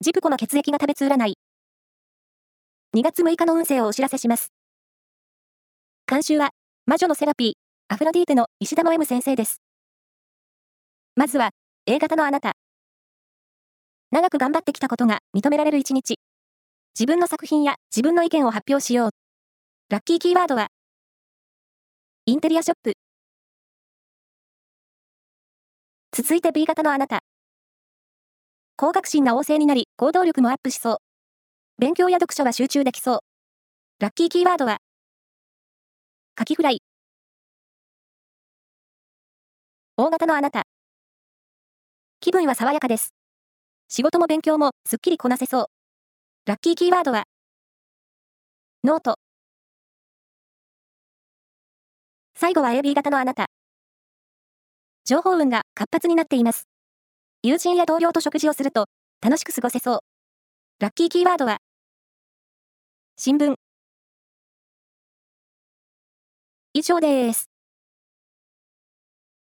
ジプコの血液が食べつ占い。2月6日の運勢をお知らせします。監修は、魔女のセラピー、アフロディーテの石田の M 先生です。まずは、A 型のあなた。長く頑張ってきたことが認められる一日。自分の作品や自分の意見を発表しよう。ラッキーキーワードは、インテリアショップ。続いて B 型のあなた。向学心が旺盛になり、行動力もアップしそう。勉強や読書は集中できそう。ラッキーキーワードは、カキフライ。 O 型のあなた。気分は爽やかです。仕事も勉強もすっきりこなせそう。ラッキーキーワードは、ノート。最後は AB 型のあなた。情報運が活発になっています。友人や同僚と食事をすると、楽しく過ごせそう。ラッキーキーワードは、新聞。以上です。